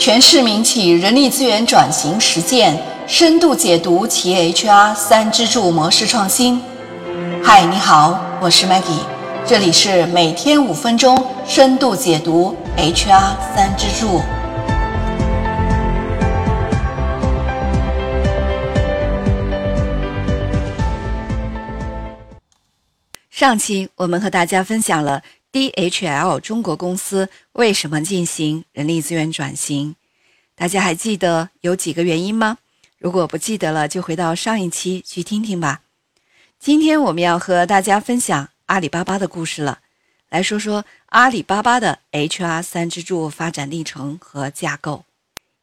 全市民企人力资源转型实践深度解读企业 HR 三支柱模式创新。嗨，你好，我是 Maggie，这里是每天五分钟深度解读 HR 三支柱。上期我们和大家分享了 DHL 中国公司为什么进行人力资源转型，大家还记得有几个原因吗？如果不记得了，就回到上一期去听听吧。今天我们要和大家分享阿里巴巴的故事了，来说说阿里巴巴的 HR 三支柱发展历程和架构。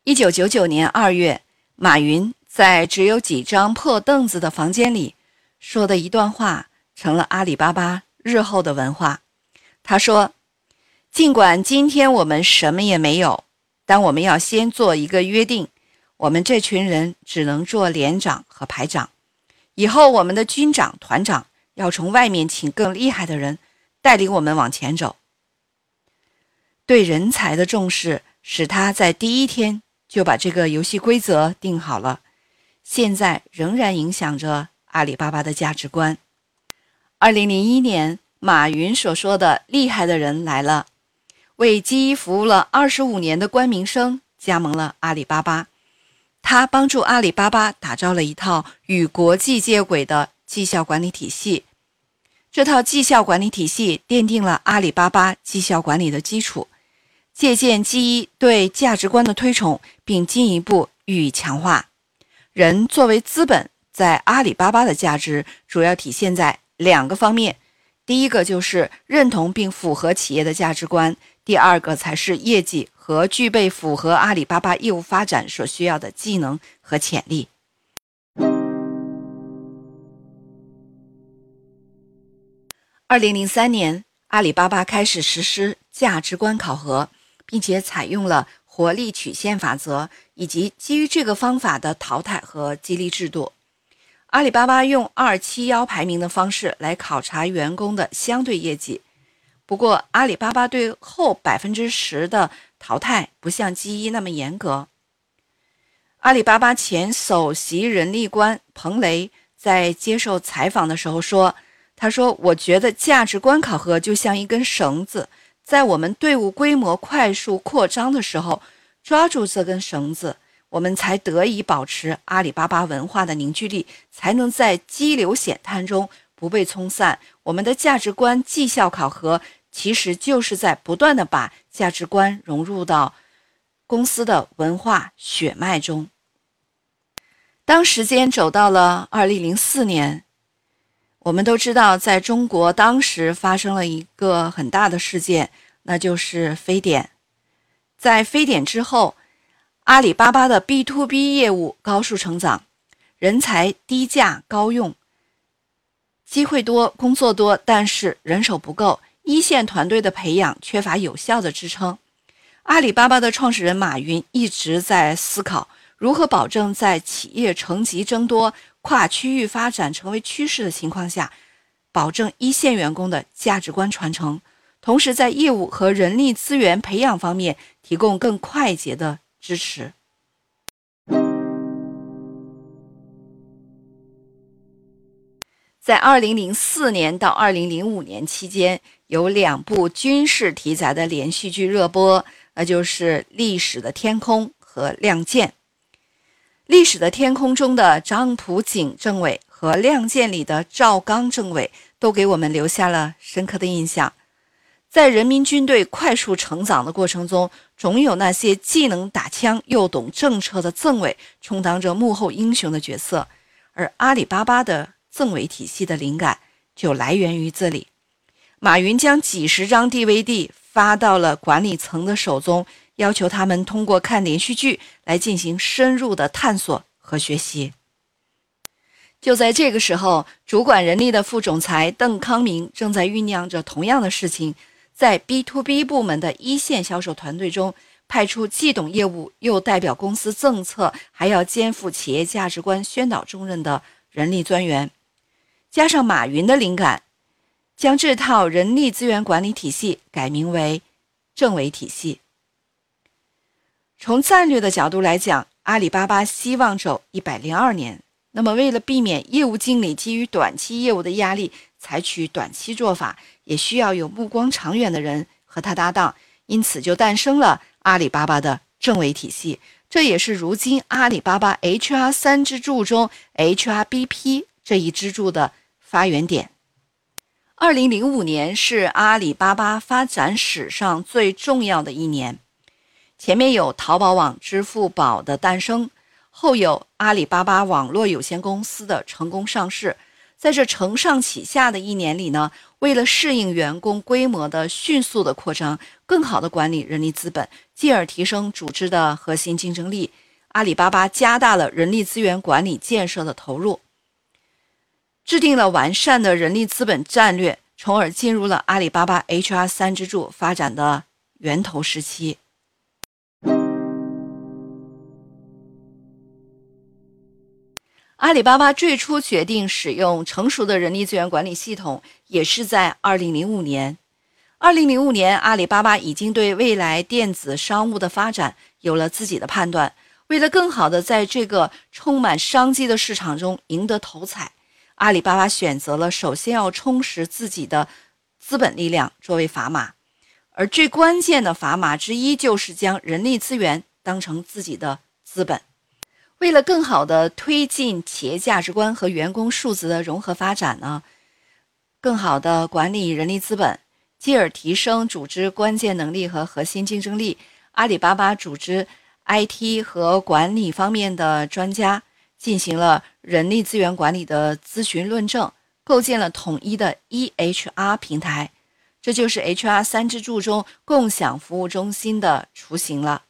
一九九九年二月，马云在只有几张破凳子的房间里说的一段话。成了阿里巴巴日后的文化。他说：“尽管今天我们什么也没有，但我们要先做一个约定：我们这群人只能做连长和排长。以后我们的军长、团长要从外面请更厉害的人带领我们往前走。”对人才的重视，使他在第一天就把这个游戏规则定好了，现在仍然影响着阿里巴巴的价值观。二零零一年，马云所说的“厉害的人来了”，为基一服务了二十五年的关明生加盟了阿里巴巴。他帮助阿里巴巴打造了一套与国际接轨的绩效管理体系。这套绩效管理体系奠定了阿里巴巴绩效管理的基础。借鉴基一对价值观的推崇，并进一步予以强化。人作为资本，在阿里巴巴的价值主要体现在。两个方面，第一个就是认同并符合企业的价值观，第二个才是业绩和具备符合阿里巴巴业务发展所需要的技能和潜力。二零零三年，阿里巴巴开始实施价值观考核，并且采用了活力曲线法则以及基于这个方法的淘汰和激励制度。阿里巴巴用二七幺排名的方式来考察员工的相对业绩。不过，阿里巴巴对后百分之十的淘汰不像 G 一那么严格。阿里巴巴前首席人力官彭雷在接受采访的时候说：“他说，我觉得价值观考核就像一根绳子，在我们队伍规模快速扩张的时候，抓住这根绳子。”我们才得以保持阿里巴巴文化的凝聚力，才能在激流险滩中不被冲散。我们的价值观绩效考核，其实就是在不断的把价值观融入到公司的文化血脉中。当时间走到了二零零四年，我们都知道，在中国当时发生了一个很大的事件，那就是非典。在非典之后。阿里巴巴的 B to B 业务高速成长，人才低价高用，机会多，工作多，但是人手不够，一线团队的培养缺乏有效的支撑。阿里巴巴的创始人马云一直在思考如何保证在企业层级增多、跨区域发展成为趋势的情况下，保证一线员工的价值观传承，同时在业务和人力资源培养方面提供更快捷的。支持。在二零零四年到二零零五年期间，有两部军事题材的连续剧热播，那就是《历史的天空》和《亮剑》。《历史的天空》中的张普景政委和《亮剑》里的赵刚政委，都给我们留下了深刻的印象。在人民军队快速成长的过程中，总有那些既能打枪又懂政策的政委充当着幕后英雄的角色，而阿里巴巴的政委体系的灵感就来源于这里。马云将几十张 DVD 发到了管理层的手中，要求他们通过看连续剧来进行深入的探索和学习。就在这个时候，主管人力的副总裁邓康明正在酝酿着同样的事情。在 B to B 部门的一线销售团队中，派出既懂业务又代表公司政策，还要肩负企业价值观宣导重任的人力专员，加上马云的灵感，将这套人力资源管理体系改名为政委体系。从战略的角度来讲，阿里巴巴希望走一百零二年。那么，为了避免业务经理基于短期业务的压力采取短期做法，也需要有目光长远的人和他搭档，因此就诞生了阿里巴巴的政委体系。这也是如今阿里巴巴 HR 三支柱中 HRBP 这一支柱的发源点。二零零五年是阿里巴巴发展史上最重要的一年。前面有淘宝网、支付宝的诞生，后有阿里巴巴网络有限公司的成功上市。在这承上启下的一年里呢，为了适应员工规模的迅速的扩张，更好的管理人力资本，进而提升组织的核心竞争力，阿里巴巴加大了人力资源管理建设的投入，制定了完善的人力资本战略，从而进入了阿里巴巴 HR 三支柱发展的源头时期。阿里巴巴最初决定使用成熟的人力资源管理系统，也是在2005年。2005年，阿里巴巴已经对未来电子商务的发展有了自己的判断。为了更好的在这个充满商机的市场中赢得头彩，阿里巴巴选择了首先要充实自己的资本力量作为砝码，而最关键的砝码之一就是将人力资源当成自己的资本。为了更好地推进企业价值观和员工素质的融合发展呢，更好地管理人力资本，继而提升组织关键能力和核心竞争力，阿里巴巴组织 IT 和管理方面的专家进行了人力资源管理的咨询论证，构建了统一的 EHR 平台，这就是 HR 三支柱中共享服务中心的雏形了。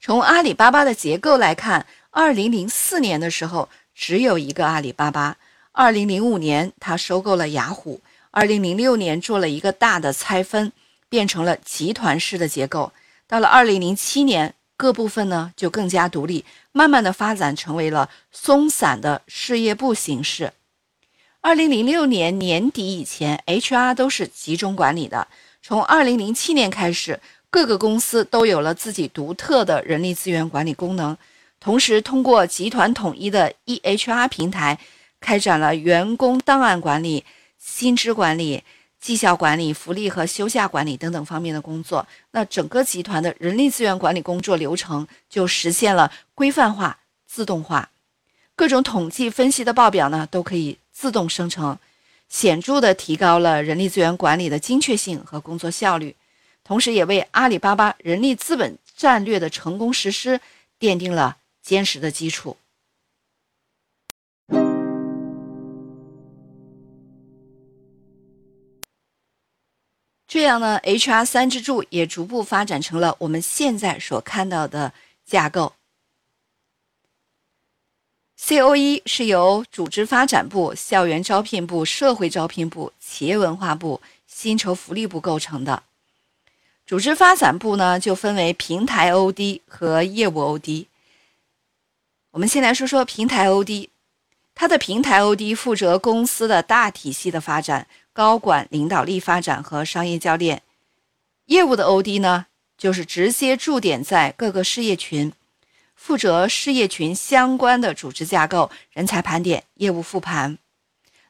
从阿里巴巴的结构来看，二零零四年的时候只有一个阿里巴巴。二零零五年，他收购了雅虎。二零零六年做了一个大的拆分，变成了集团式的结构。到了二零零七年，各部分呢就更加独立，慢慢的发展成为了松散的事业部形式。二零零六年年底以前，HR 都是集中管理的。从二零零七年开始。各个公司都有了自己独特的人力资源管理功能，同时通过集团统一的 EHR 平台，开展了员工档案管理、薪资管理、绩效管理、福利和休假管理等等方面的工作。那整个集团的人力资源管理工作流程就实现了规范化、自动化，各种统计分析的报表呢都可以自动生成，显著的提高了人力资源管理的精确性和工作效率。同时，也为阿里巴巴人力资本战略的成功实施奠定了坚实的基础。这样呢，HR 三支柱也逐步发展成了我们现在所看到的架构。COE 是由组织发展部、校园招聘部、社会招聘部、企业文化部、薪酬福利部构成的。组织发展部呢，就分为平台 OD 和业务 OD。我们先来说说平台 OD，它的平台 OD 负责公司的大体系的发展、高管领导力发展和商业教练；业务的 OD 呢，就是直接驻点在各个事业群，负责事业群相关的组织架构、人才盘点、业务复盘。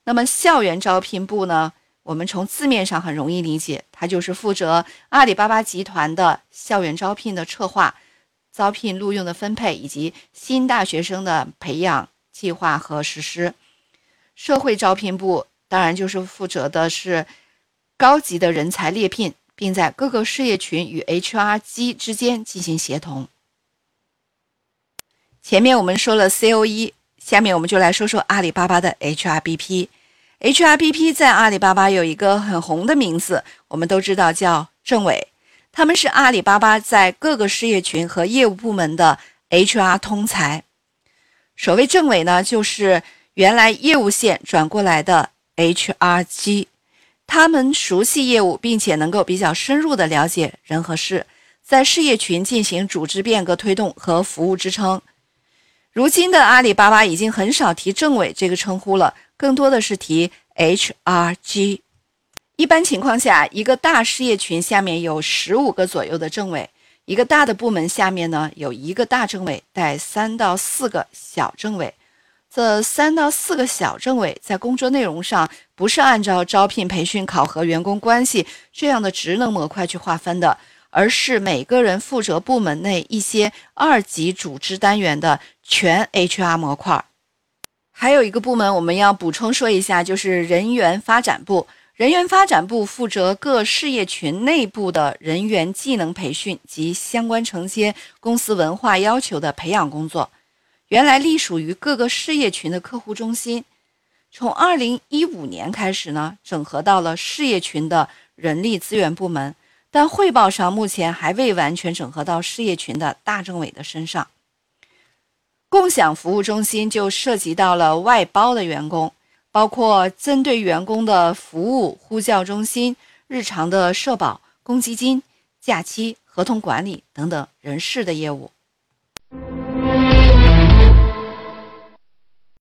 那么校园招聘部呢？我们从字面上很容易理解，它就是负责阿里巴巴集团的校园招聘的策划、招聘录用的分配以及新大学生的培养计划和实施。社会招聘部当然就是负责的是高级的人才猎聘，并在各个事业群与 HR 机之间进行协同。前面我们说了 COE，下面我们就来说说阿里巴巴的 HRBP。HRBP 在阿里巴巴有一个很红的名字，我们都知道叫政委。他们是阿里巴巴在各个事业群和业务部门的 HR 通才。所谓政委呢，就是原来业务线转过来的 HR 机，他们熟悉业务，并且能够比较深入的了解人和事，在事业群进行组织变革推动和服务支撑。如今的阿里巴巴已经很少提政委这个称呼了。更多的是提 HRG。一般情况下，一个大事业群下面有十五个左右的政委，一个大的部门下面呢，有一个大政委带三到四个小政委。这三到四个小政委在工作内容上不是按照招聘、培训、考核、员工关系这样的职能模块去划分的，而是每个人负责部门内一些二级组织单元的全 HR 模块。还有一个部门我们要补充说一下，就是人员发展部。人员发展部负责各事业群内部的人员技能培训及相关承接公司文化要求的培养工作。原来隶属于各个事业群的客户中心，从二零一五年开始呢，整合到了事业群的人力资源部门，但汇报上目前还未完全整合到事业群的大政委的身上。共享服务中心就涉及到了外包的员工。包括针对员工的服务、呼叫中心、日常的社保、公积金、假期、合同管理等等人事的业务。